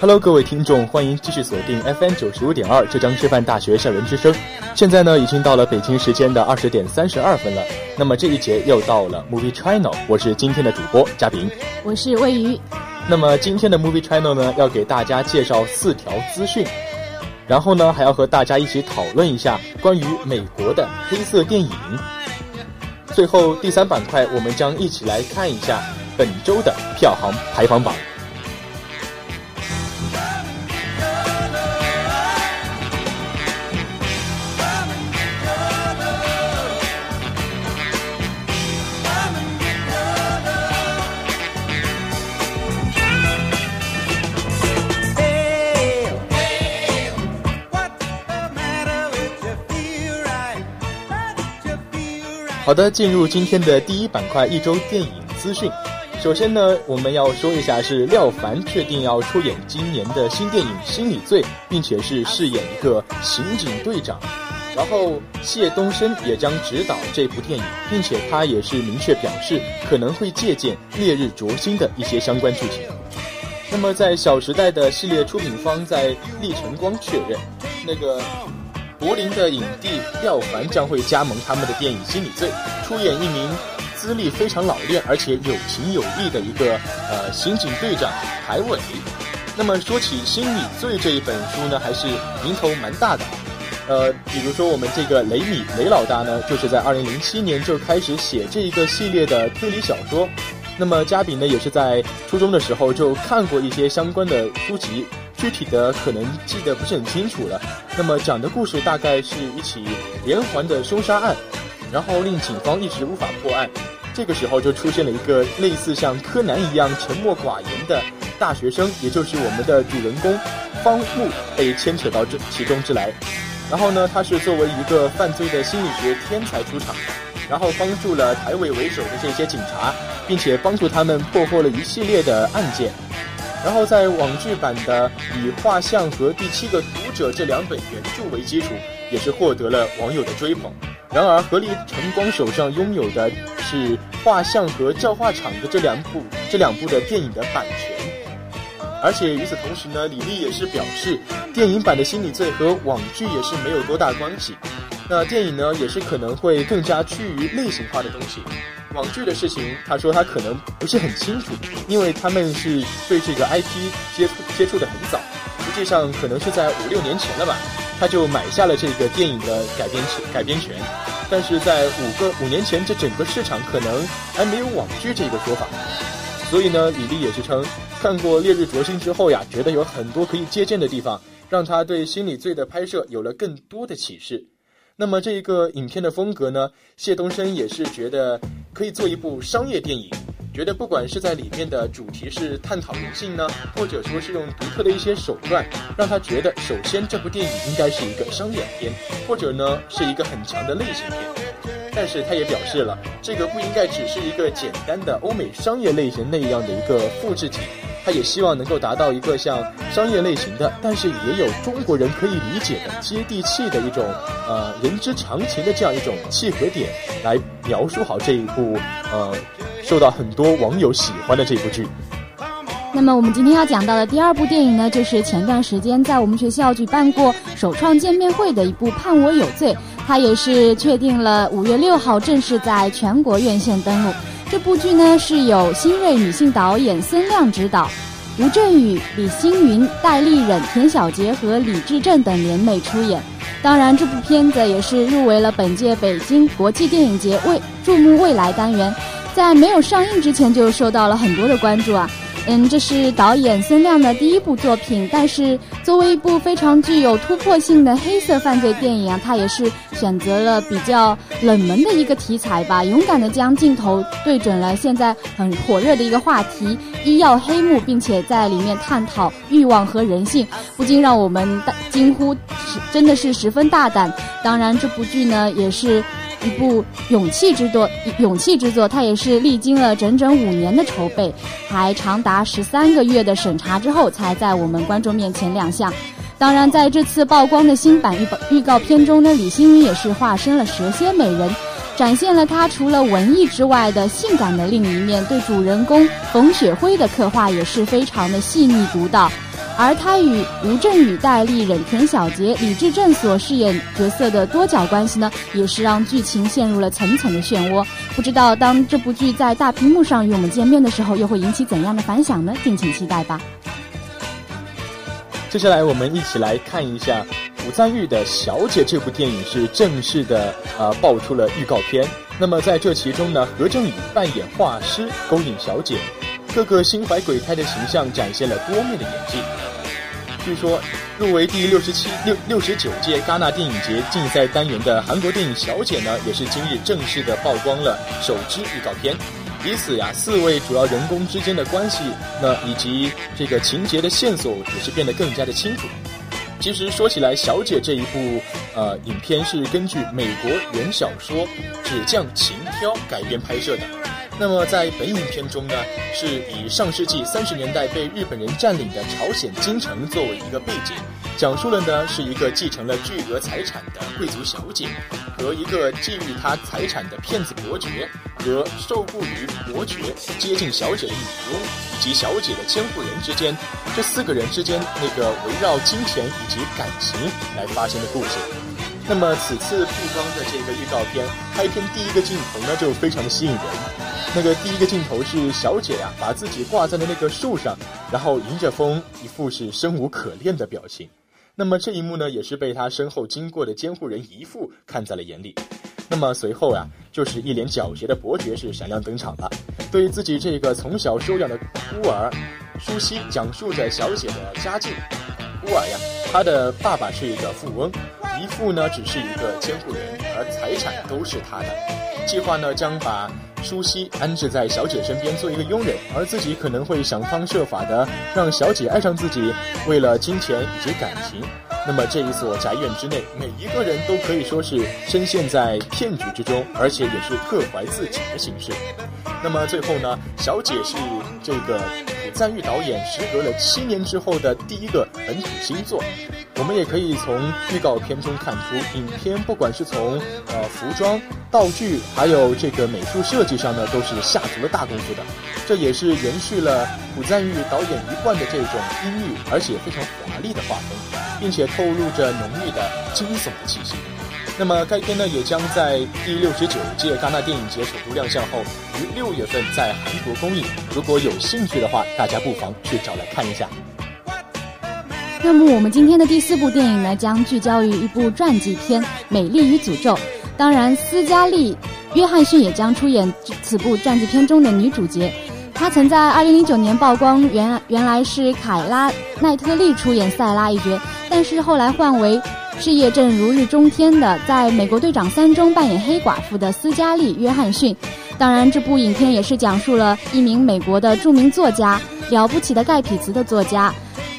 Hello，各位听众，欢迎继续锁定 FM 九十五点二浙江师范大学校园之声。现在呢，已经到了北京时间的二十点三十二分了。那么这一节又到了 Movie Channel，我是今天的主播嘉宾，我是魏鱼。那么今天的 Movie Channel 呢，要给大家介绍四条资讯，然后呢，还要和大家一起讨论一下关于美国的黑色电影。最后第三板块，我们将一起来看一下本周的票房排行榜。好的，进入今天的第一板块，一周电影资讯。首先呢，我们要说一下是廖凡确定要出演今年的新电影《心理罪》，并且是饰演一个刑警队长。然后谢东升也将执导这部电影，并且他也是明确表示可能会借鉴《烈日灼心》的一些相关剧情。那么在《小时代》的系列出品方在立晨光确认，那个。柏林的影帝廖凡将会加盟他们的电影《心理罪》，出演一名资历非常老练而且有情有义的一个呃刑警队长海伟。那么说起《心理罪》这一本书呢，还是名头蛮大的。呃，比如说我们这个雷米雷老大呢，就是在2007年就开始写这一个系列的推理小说。那么嘉宾呢，也是在初中的时候就看过一些相关的书籍。具体的可能记得不是很清楚了。那么讲的故事大概是一起连环的凶杀案，然后令警方一直无法破案。这个时候就出现了一个类似像柯南一样沉默寡言的大学生，也就是我们的主人公方木被牵扯到这其中之来。然后呢，他是作为一个犯罪的心理学天才出场，然后帮助了台委为首的这些警察，并且帮助他们破获了一系列的案件。然后在网剧版的以画像和第七个读者这两本原著为基础，也是获得了网友的追捧。然而何立晨光手上拥有的是画像和教化场的这两部这两部的电影的版权，而且与此同时呢，李丽也是表示，电影版的心理罪和网剧也是没有多大关系。那电影呢，也是可能会更加趋于类型化的东西。网剧的事情，他说他可能不是很清楚，因为他们是对这个 IP 接触接触的很早，实际上可能是在五六年前了吧，他就买下了这个电影的改编权改编权，但是在五个五年前，这整个市场可能还没有网剧这个说法，所以呢，李丽也是称看过《烈日灼心》之后呀，觉得有很多可以借鉴的地方，让他对心理罪的拍摄有了更多的启示。那么这一个影片的风格呢？谢东升也是觉得可以做一部商业电影，觉得不管是在里面的主题是探讨人性呢，或者说是用独特的一些手段，让他觉得首先这部电影应该是一个商业片，或者呢是一个很强的类型片。但是他也表示了，这个不应该只是一个简单的欧美商业类型那样的一个复制体。他也希望能够达到一个像商业类型的，但是也有中国人可以理解的接地气的一种，呃，人之常情的这样一种契合点，来描述好这一部，呃，受到很多网友喜欢的这部剧。那么我们今天要讲到的第二部电影呢，就是前段时间在我们学校举办过首创见面会的一部《判我有罪》，它也是确定了五月六号正式在全国院线登陆。这部剧呢是由新锐女性导演孙亮执导，吴镇宇、李星云、戴立忍、田小杰和李智正等联袂出演。当然，这部片子也是入围了本届北京国际电影节未注目未来单元，在没有上映之前就受到了很多的关注啊。嗯，这是导演孙亮的第一部作品，但是作为一部非常具有突破性的黑色犯罪电影啊，他也是选择了比较冷门的一个题材吧，勇敢的将镜头对准了现在很火热的一个话题——医药黑幕，并且在里面探讨欲望和人性，不禁让我们大惊呼，真的是十分大胆。当然，这部剧呢也是。一部勇气之作，勇气之作，它也是历经了整整五年的筹备，还长达十三个月的审查之后，才在我们观众面前亮相。当然，在这次曝光的新版预预告片中呢，李星云也是化身了蛇蝎美人，展现了她除了文艺之外的性感的另一面。对主人公冯雪辉的刻画也是非常的细腻独到。而他与吴镇宇、戴丽、忍田小杰、李智正所饰演角色的多角关系呢，也是让剧情陷入了层层的漩涡。不知道当这部剧在大屏幕上与我们见面的时候，又会引起怎样的反响呢？敬请期待吧。接下来我们一起来看一下古赞玉的《小姐》这部电影是正式的呃爆出了预告片。那么在这其中呢，何正宇扮演画师勾引小姐，各个心怀鬼胎的形象展现了多面的演技。据说，入围第六十七、六六十九届戛纳电影节竞赛单元的韩国电影《小姐》呢，也是今日正式的曝光了首支预告片。以此呀，四位主要人公之间的关系，那以及这个情节的线索也是变得更加的清楚。其实说起来，《小姐》这一部呃影片是根据美国原小说《纸匠情挑》改编拍摄的。那么在本影片中呢，是以上世纪三十年代被日本人占领的朝鲜京城作为一个背景，讲述了呢是一个继承了巨额财产的贵族小姐，和一个觊觎她财产的骗子伯爵，和受雇于伯爵接近小姐的女佣，以及小姐的监护人之间，这四个人之间那个围绕金钱以及感情来发生的故事。那么此次曝光的这个预告片开篇第一个镜头呢，就非常的吸引人。那个第一个镜头是小姐呀，把自己挂在了那个树上，然后迎着风，一副是生无可恋的表情。那么这一幕呢，也是被她身后经过的监护人姨父看在了眼里。那么随后呀，就是一脸狡黠的伯爵是闪亮登场了，对自己这个从小收养的孤儿舒西讲述着小姐的家境。孤儿呀，他的爸爸是一个富翁，姨父呢只是一个监护人，而财产都是他的。计划呢将把。舒西安置在小姐身边做一个佣人，而自己可能会想方设法的让小姐爱上自己，为了金钱以及感情。那么这一所宅院之内，每一个人都可以说是深陷在骗局之中，而且也是各怀自己的心事。那么最后呢，小姐是这个赞玉导演时隔了七年之后的第一个本土新作。我们也可以从预告片中看出，影片不管是从呃服装、道具，还有这个美术设计上呢，都是下足了大功夫的。这也是延续了朴赞玉导演一贯的这种阴郁而且非常华丽的画风，并且透露着浓郁的惊悚的气息。那么该片呢，也将在第六十九届戛纳电影节首度亮相后，于六月份在韩国公映。如果有兴趣的话，大家不妨去找来看一下。那么我们今天的第四部电影呢，将聚焦于一部传记片《美丽与诅咒》。当然，斯嘉丽·约翰逊也将出演此部传记片中的女主角。她曾在2009年曝光，原原来是凯拉·奈特利出演塞拉一角，但是后来换为事业正如日中天的，在美国队长三中扮演黑寡妇的斯嘉丽·约翰逊。当然，这部影片也是讲述了一名美国的著名作家，了不起的盖匹茨的作家。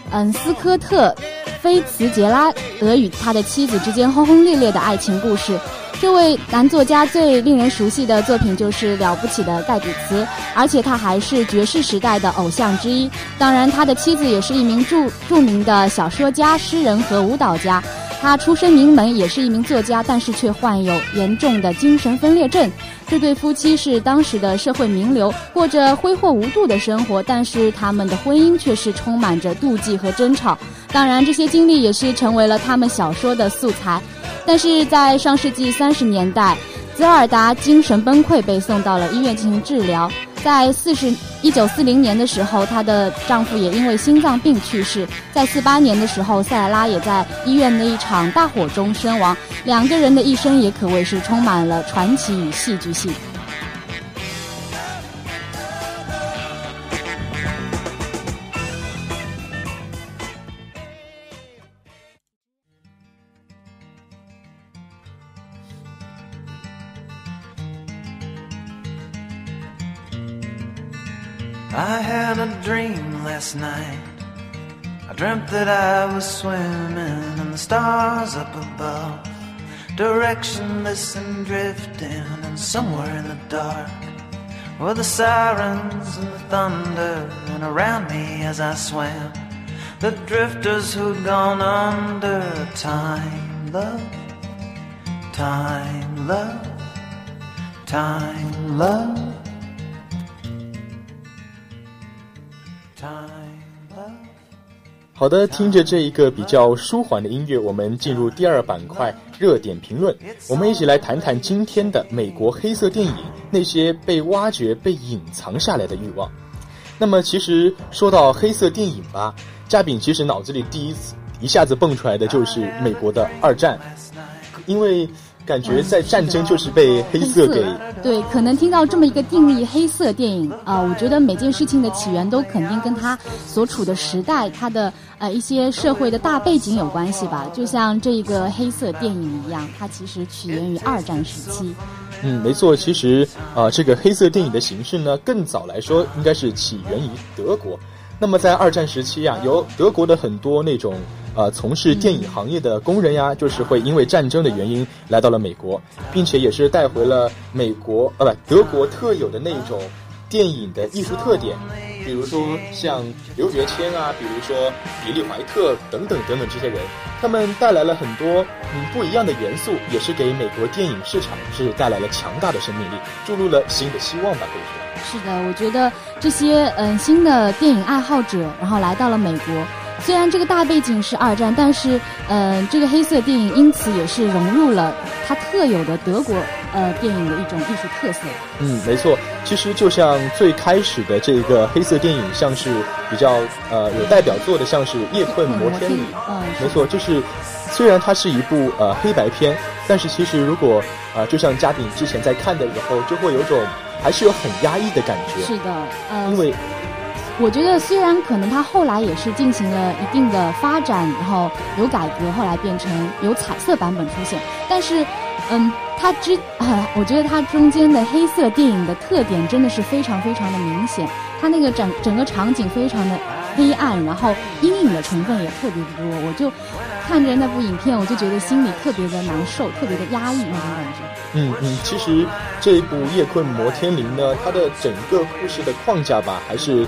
嗯，斯科特·菲茨杰拉德与他的妻子之间轰轰烈烈的爱情故事。这位男作家最令人熟悉的作品就是《了不起的盖比茨》，而且他还是爵士时代的偶像之一。当然，他的妻子也是一名著著名的小说家、诗人和舞蹈家。他出身名门，也是一名作家，但是却患有严重的精神分裂症。这对夫妻是当时的社会名流，过着挥霍无度的生活，但是他们的婚姻却是充满着妒忌和争吵。当然，这些经历也是成为了他们小说的素材。但是在上世纪三十年代，泽尔达精神崩溃，被送到了医院进行治疗。在四十一九四零年的时候，她的丈夫也因为心脏病去世。在四八年的时候，塞拉也在医院的一场大火中身亡。两个人的一生也可谓是充满了传奇与戏剧性。Last night. I dreamt that I was swimming in the stars up above, directionless and drifting, and somewhere in the dark were the sirens and the thunder, and around me as I swam, the drifters who'd gone under. Time, love, time, love, time, love. 好的，听着这一个比较舒缓的音乐，我们进入第二板块热点评论。我们一起来谈谈今天的美国黑色电影那些被挖掘、被隐藏下来的欲望。那么，其实说到黑色电影吧，嘉炳其实脑子里第一次一下子蹦出来的就是美国的二战，因为。感觉在战争就是被黑色给对，可能听到这么一个定义，黑色电影啊，我觉得每件事情的起源都肯定跟它所处的时代、它的呃一些社会的大背景有关系吧。就像这个黑色电影一样，它其实起源于二战时期。嗯，没错，其实啊，这个黑色电影的形式呢，更早来说应该是起源于德国。那么在二战时期啊，由德国的很多那种。呃，从事电影行业的工人呀，就是会因为战争的原因来到了美国，并且也是带回了美国呃不德国特有的那一种电影的艺术特点，比如说像刘觉谦啊，比如说比利怀特等等等等这些人，他们带来了很多嗯不一样的元素，也是给美国电影市场是带来了强大的生命力，注入了新的希望吧，可以说。是的，我觉得这些嗯新的电影爱好者，然后来到了美国。虽然这个大背景是二战，但是，嗯，这个黑色电影因此也是融入了它特有的德国呃电影的一种艺术特色。嗯，没错。其实就像最开始的这个黑色电影，像是比较呃有代表作的，像是《夜困摩天里》。嗯，没错，就是虽然它是一部呃黑白片，但是其实如果啊，就像嘉宾之前在看的时候，就会有种还是有很压抑的感觉。是的，呃，因为。我觉得虽然可能它后来也是进行了一定的发展，然后有改革，后来变成有彩色版本出现，但是，嗯，它之啊，我觉得它中间的黑色电影的特点真的是非常非常的明显，它那个整整个场景非常的黑暗，然后阴影的成分也特别的多，我就看着那部影片，我就觉得心里特别的难受，特别的压抑那种感觉。嗯嗯，其实这一部《夜困摩天林》呢，它的整个故事的框架吧，还是。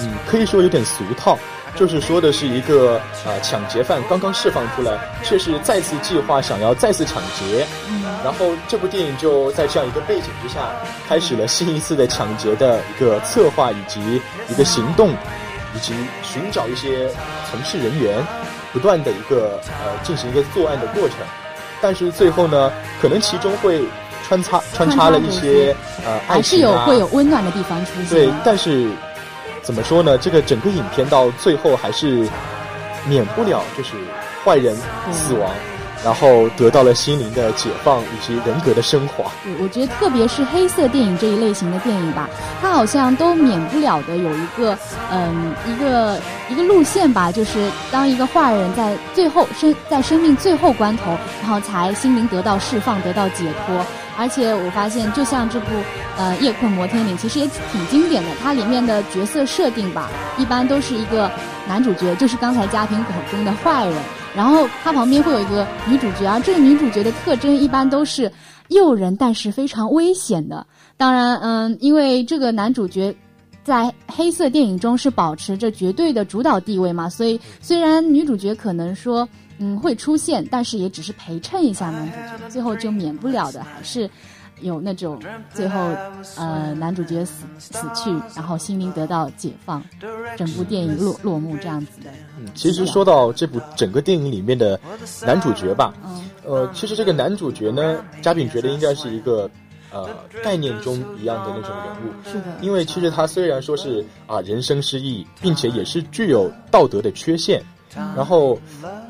嗯，可以说有点俗套，就是说的是一个呃抢劫犯刚刚释放出来，却是再次计划想要再次抢劫，然后这部电影就在这样一个背景之下，开始了新一次的抢劫的一个策划以及一个行动，以及寻找一些从事人员，不断的一个呃进行一个作案的过程，但是最后呢，可能其中会穿插穿插了一些呃还是有会有温暖的地方出现，对，但是。怎么说呢？这个整个影片到最后还是免不了就是坏人死亡，然后得到了心灵的解放以及人格的升华。我觉得特别是黑色电影这一类型的电影吧，它好像都免不了的有一个嗯一个一个路线吧，就是当一个坏人在最后生在生命最后关头，然后才心灵得到释放，得到解脱。而且我发现，就像这部呃《夜困摩天岭》，其实也挺经典的。它里面的角色设定吧，一般都是一个男主角，就是刚才嘉宾口中的坏人。然后他旁边会有一个女主角，而这个女主角的特征一般都是诱人，但是非常危险的。当然，嗯，因为这个男主角在黑色电影中是保持着绝对的主导地位嘛，所以虽然女主角可能说。嗯，会出现，但是也只是陪衬一下男主角，最后就免不了的还是有那种最后呃男主角死死去，然后心灵得到解放，整部电影落落幕这样子的。嗯，其实说到这部整个电影里面的男主角吧，呃，其实这个男主角呢，嘉宾觉得应该是一个呃概念中一样的那种人物。是的，因为其实他虽然说是啊人生失意，并且也是具有道德的缺陷，然后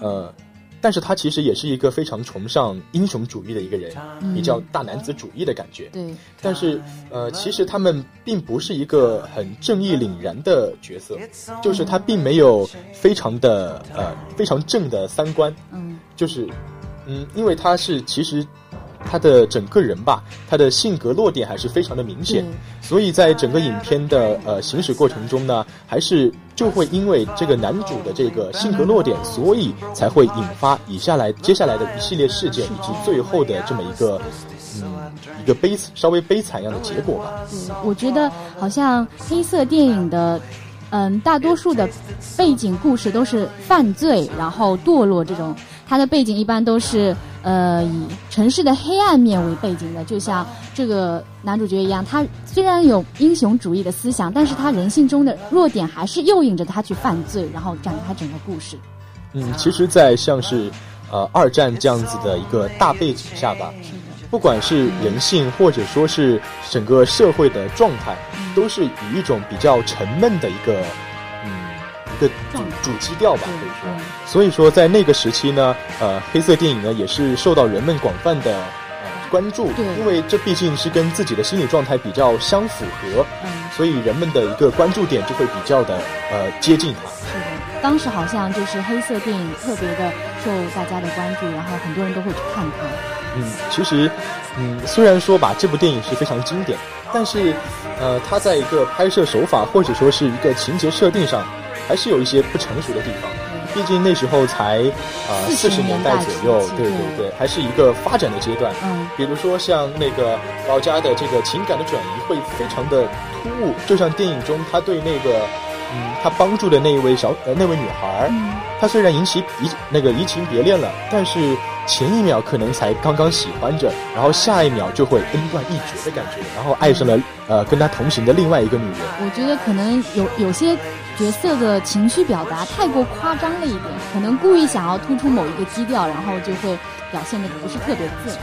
呃。但是他其实也是一个非常崇尚英雄主义的一个人，比较大男子主义的感觉。对。但是，呃，其实他们并不是一个很正义凛然的角色，就是他并没有非常的呃非常正的三观。嗯。就是，嗯，因为他是其实。他的整个人吧，他的性格落点还是非常的明显，所以在整个影片的呃行驶过程中呢，还是就会因为这个男主的这个性格落点，所以才会引发以下来接下来的一系列事件，以及最后的这么一个嗯一个悲稍微悲惨样的结果吧。嗯，我觉得好像黑色电影的嗯大多数的背景故事都是犯罪，然后堕落这种，它的背景一般都是。呃，以城市的黑暗面为背景的，就像这个男主角一样，他虽然有英雄主义的思想，但是他人性中的弱点还是诱引着他去犯罪，然后展开整个故事。嗯，其实，在像是呃二战这样子的一个大背景下吧，不管是人性或者说是整个社会的状态，都是以一种比较沉闷的一个。一个主主基调吧，可以说。所以说，在那个时期呢，呃，黑色电影呢也是受到人们广泛的呃关注，因为这毕竟是跟自己的心理状态比较相符合，嗯所以人们的一个关注点就会比较的呃接近它。是的，当时好像就是黑色电影特别的受大家的关注，然后很多人都会去看它。嗯，其实，嗯，虽然说吧，这部电影是非常经典，但是，呃，它在一个拍摄手法或者说是一个情节设定上。还是有一些不成熟的地方，毕竟那时候才呃四十年代左右，对对对，还是一个发展的阶段。嗯，比如说像那个老家的这个情感的转移会非常的突兀，就像电影中他对那个嗯他帮助的那一位小呃那位女孩，他虽然引起移那个移情别恋了，但是前一秒可能才刚刚喜欢着，然后下一秒就会恩断义绝的感觉，然后爱上了呃跟他同行的另外一个女人。我觉得可能有有些。角色的情绪表达太过夸张了一点，可能故意想要突出某一个基调，然后就会表现的不是特别自然。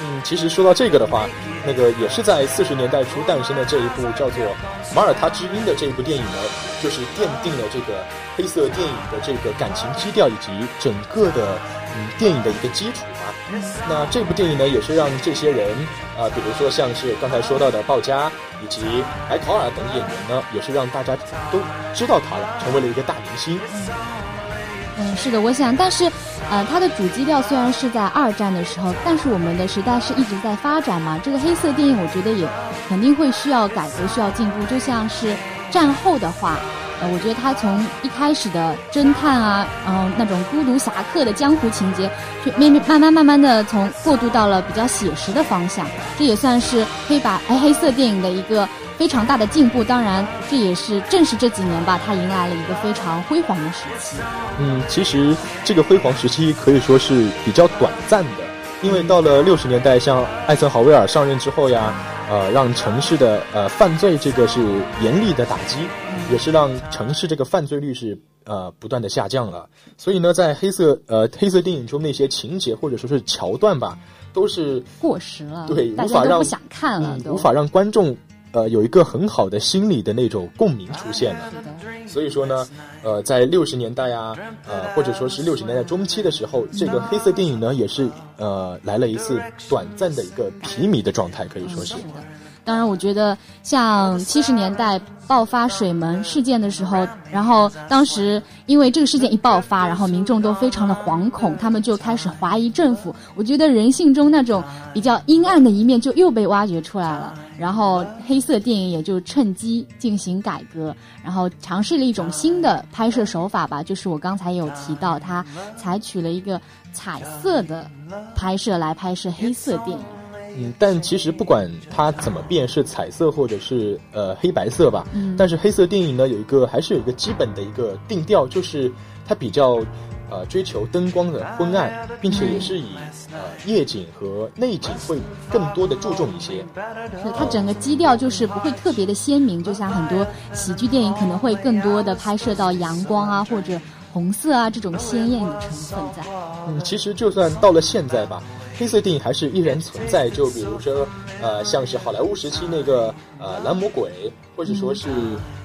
嗯，其实说到这个的话，那个也是在四十年代初诞生的这一部叫做《马耳他之音》的这一部电影呢，就是奠定了这个黑色电影的这个感情基调以及整个的嗯电影的一个基础嘛。那这部电影呢，也是让这些人啊，比如说像是刚才说到的鲍嘉。以及海考尔等演员呢，也是让大家都知道他了，成为了一个大明星。嗯，是的，我想，但是，呃，它的主基调虽然是在二战的时候，但是我们的时代是一直在发展嘛。这个黑色电影，我觉得也肯定会需要改革，需要进步。就像是战后的话。呃，我觉得他从一开始的侦探啊，嗯那种孤独侠客的江湖情节，就慢慢慢慢慢慢的从过渡到了比较写实的方向，这也算是黑白哎黑色电影的一个非常大的进步。当然，这也是正是这几年吧，他迎来了一个非常辉煌的时期。嗯，其实这个辉煌时期可以说是比较短暂的，因为到了六十年代，像艾森豪威尔上任之后呀。呃，让城市的呃犯罪这个是严厉的打击，也是让城市这个犯罪率是呃不断的下降了。所以呢，在黑色呃黑色电影中那些情节或者说是桥段吧，都是过时了，对，无法让不想看了，无法让观众。呃，有一个很好的心理的那种共鸣出现了，所以说呢，呃，在六十年代啊，呃，或者说是六十年代中期的时候，这个黑色电影呢，也是呃来了一次短暂的一个疲靡的状态，可以说是。当然，我觉得像七十年代爆发水门事件的时候，然后当时因为这个事件一爆发，然后民众都非常的惶恐，他们就开始怀疑政府。我觉得人性中那种比较阴暗的一面就又被挖掘出来了。然后黑色电影也就趁机进行改革，然后尝试了一种新的拍摄手法吧，就是我刚才有提到，它采取了一个彩色的拍摄来拍摄黑色电影。嗯，但其实不管它怎么变，是彩色或者是呃黑白色吧，嗯，但是黑色电影呢有一个还是有一个基本的一个定调，就是它比较呃追求灯光的昏暗，并且也是以呃夜景和内景会更多的注重一些。是它整个基调就是不会特别的鲜明，就像很多喜剧电影可能会更多的拍摄到阳光啊或者红色啊这种鲜艳的成分在。嗯，其实就算到了现在吧。黑色电影还是依然存在。就比如说，呃，像是好莱坞时期那个呃《蓝魔鬼》，或者说是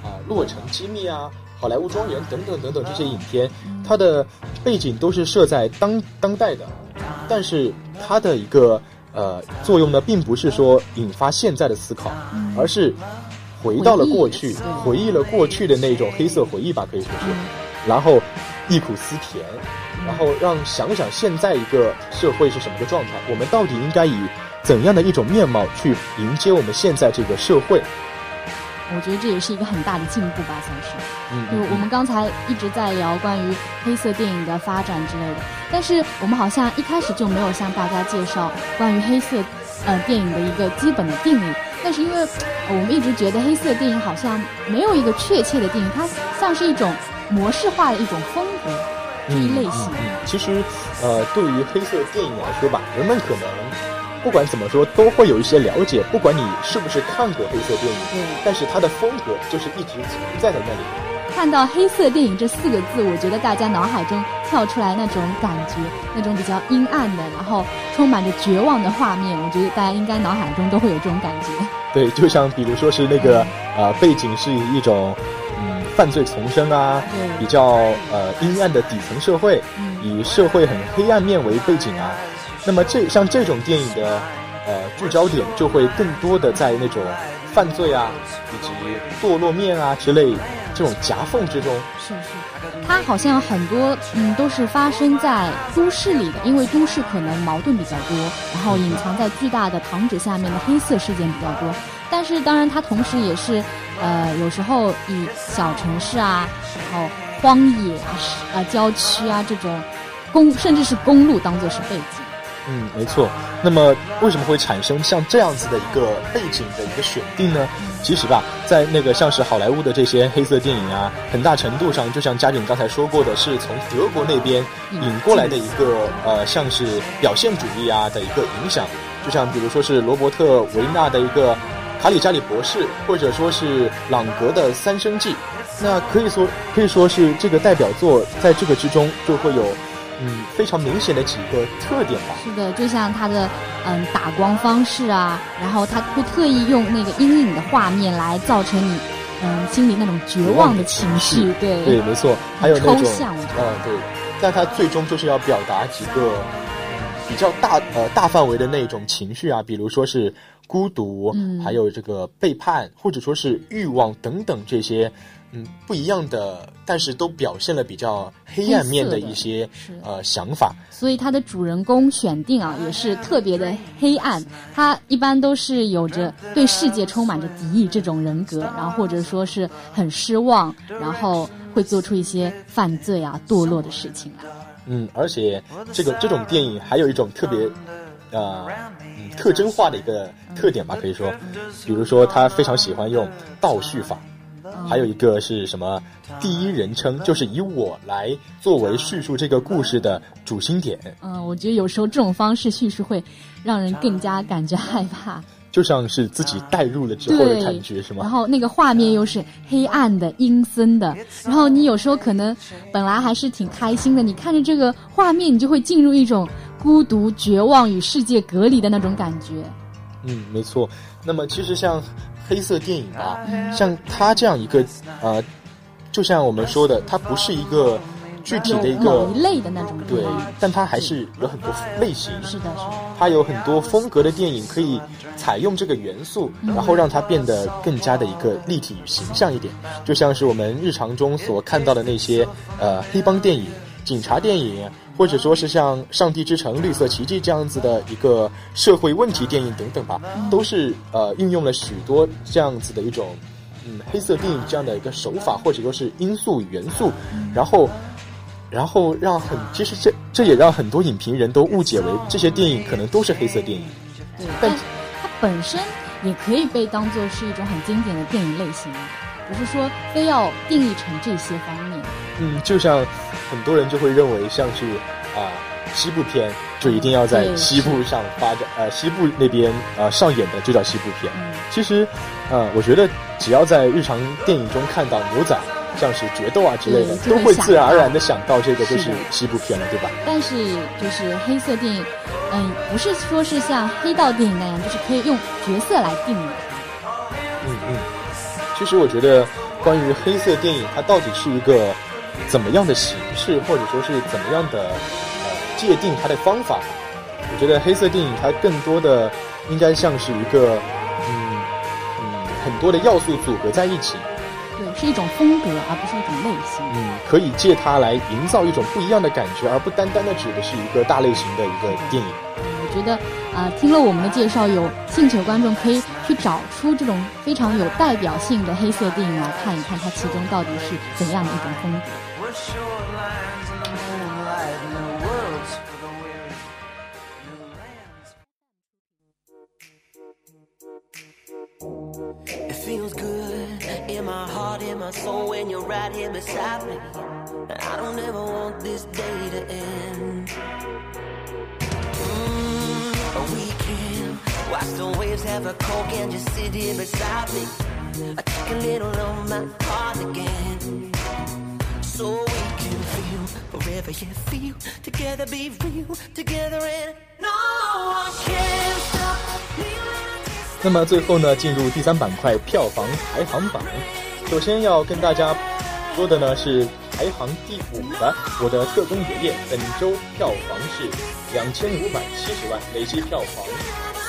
啊《洛城机密》啊。好莱坞庄园等等等等这些影片，它的背景都是设在当当代的，但是它的一个呃作用呢，并不是说引发现在的思考，而是回到了过去，回忆了过去的那种黑色回忆吧，可以说是，然后忆苦思甜，然后让想想现在一个社会是什么个状态，我们到底应该以怎样的一种面貌去迎接我们现在这个社会。我觉得这也是一个很大的进步吧，算是。嗯，就我们刚才一直在聊关于黑色电影的发展之类的，但是我们好像一开始就没有向大家介绍关于黑色呃电影的一个基本的定义。那是因为我们一直觉得黑色电影好像没有一个确切的定义，它像是一种模式化的一种风格这一类型。嗯，其实呃，对于黑色电影来说吧，人们可能。不管怎么说，都会有一些了解。不管你是不是看过黑色电影，嗯，但是它的风格就是一直存在在那里。看到黑色电影这四个字，我觉得大家脑海中跳出来那种感觉，那种比较阴暗的，然后充满着绝望的画面，我觉得大家应该脑海中都会有这种感觉。对，就像比如说是那个呃，背景是一种嗯犯罪丛生啊，比较呃阴暗的底层社会，以社会很黑暗面为背景啊。那么这像这种电影的，呃，聚焦点就会更多的在那种犯罪啊，以及堕落面啊之类这种夹缝之中。是是，它好像很多嗯都是发生在都市里的，因为都市可能矛盾比较多，然后隐藏在巨大的糖纸下面的黑色事件比较多。但是当然，它同时也是呃有时候以小城市啊，然后荒野啊、啊郊区啊这种公甚至是公路当做是背景。嗯，没错。那么为什么会产生像这样子的一个背景的一个选定呢？其实吧，在那个像是好莱坞的这些黑色电影啊，很大程度上就像嘉俊刚才说过的，是从德国那边引过来的一个呃，像是表现主义啊的一个影响。就像比如说是罗伯特维纳的一个《卡里加里博士》，或者说是朗格的《三生记》，那可以说可以说是这个代表作，在这个之中就会有。嗯，非常明显的几个特点吧。是的，就像他的嗯打光方式啊，然后他会特意用那个阴影的画面来造成你嗯心里那种绝望的情绪。对对，没错。还有那种抽象，嗯，对。但他最终就是要表达几个比较大呃大范围的那种情绪啊，比如说是孤独，嗯，还有这个背叛，或者说是欲望等等这些。嗯，不一样的，但是都表现了比较黑暗面的一些呃想法。所以他的主人公选定啊，也是特别的黑暗。他一般都是有着对世界充满着敌意这种人格，然后或者说是很失望，然后会做出一些犯罪啊、堕落的事情来。嗯，而且这个这种电影还有一种特别呃特征化的一个特点吧，可以说，比如说他非常喜欢用倒叙法。还有一个是什么？第一人称，就是以我来作为叙述这个故事的主心点。嗯，我觉得有时候这种方式叙述会让人更加感觉害怕，就像是自己代入了之后的感觉，是吗？然后那个画面又是黑暗的、阴森的，然后你有时候可能本来还是挺开心的，你看着这个画面，你就会进入一种孤独、绝望与世界隔离的那种感觉。嗯，没错。那么其实像。黑色电影啊，像它这样一个，呃，就像我们说的，它不是一个具体的一个一类的那种对，但它还是有很多类型。是的，是的。它有很多风格的电影可以采用这个元素，然后让它变得更加的一个立体与形象一点。就像是我们日常中所看到的那些呃黑帮电影、警察电影。或者说是像《上帝之城》《绿色奇迹》这样子的一个社会问题电影等等吧，都是呃运用了许多这样子的一种嗯黑色电影这样的一个手法，或者说是因素元素，然后然后让很其实这这也让很多影评人都误解为这些电影可能都是黑色电影。对，但它本身也可以被当做是一种很经典的电影类型，不是说非要定义成这些方面。嗯，就像很多人就会认为，像是啊西部片就一定要在西部上发展，呃西部那边啊上演的就叫西部片。其实，呃，我觉得只要在日常电影中看到牛仔，像是决斗啊之类的，都会自然而然的想到这个就是西部片了，对吧？但是就是黑色电影，嗯，不是说是像黑道电影那样，就是可以用角色来定的。嗯嗯，其实我觉得关于黑色电影，它到底是一个怎么样的形式，或者说是怎么样的呃界定它的方法？我觉得黑色电影它更多的应该像是一个嗯嗯很多的要素组合在一起。对，是一种风格，而不是一种类型。嗯，可以借它来营造一种不一样的感觉，而不单单的指的是一个大类型的一个电影。我觉得，啊，听了我们的介绍，有兴趣的观众可以去找出这种非常有代表性的黑色电影来看一看，它其中到底是怎样的一种风格。My heart, in my soul when you're right here beside me. I don't ever want this day to end. Mm, we can watch the waves have a coke and just sit here beside me. I take a little of my heart again. So we can feel wherever you feel. Together be real, together and no one can stop me. 那么最后呢，进入第三板块票房排行榜。首先要跟大家说的呢是排行第五的《我的特工爷爷》，本周票房是两千五百七十万，累计票房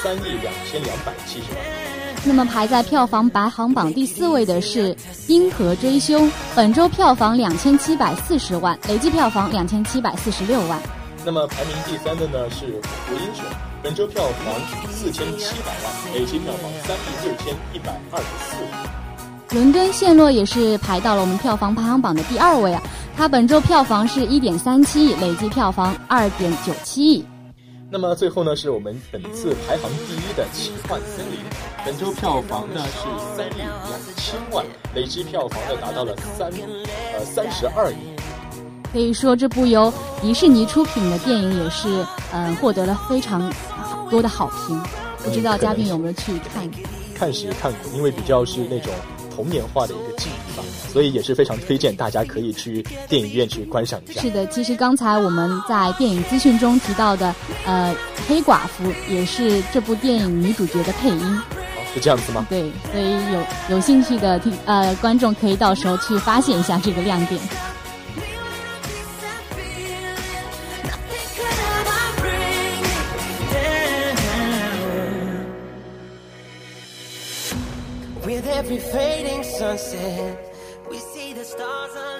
三亿两千两百七十万。那么排在票房排行榜第四位的是《冰河追凶》，本周票房两千七百四十万，累计票房两千七百四十六万。那么排名第三的呢是《火英雄》，本周票房四千七百万，累计票房三亿六千一百二十四万。伦敦陷落也是排到了我们票房排行榜的第二位啊，它本周票房是一点三七亿，累计票房二点九七亿。那么最后呢，是我们本次排行第一的《奇幻森林》，本周票房呢是三亿两千万，累计票房呢达到了三呃三十二亿。可以说，这部由迪士尼出品的电影也是嗯获得了非常多的好评。不知道嘉宾有没有去看？看是看过，因为比较是那种。童年化的一个记忆吧，所以也是非常推荐大家可以去电影院去观赏一下。是的，其实刚才我们在电影资讯中提到的，呃，黑寡妇也是这部电影女主角的配音。哦，是这样子吗？对，所以有有兴趣的听呃观众可以到时候去发现一下这个亮点。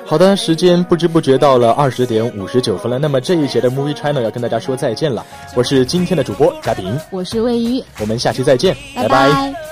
好的，时间不知不觉到了二十点五十九分了。那么这一节的 Movie Channel 要跟大家说再见了。我是今天的主播嘉宾，我是魏鱼，我们下期再见，拜拜。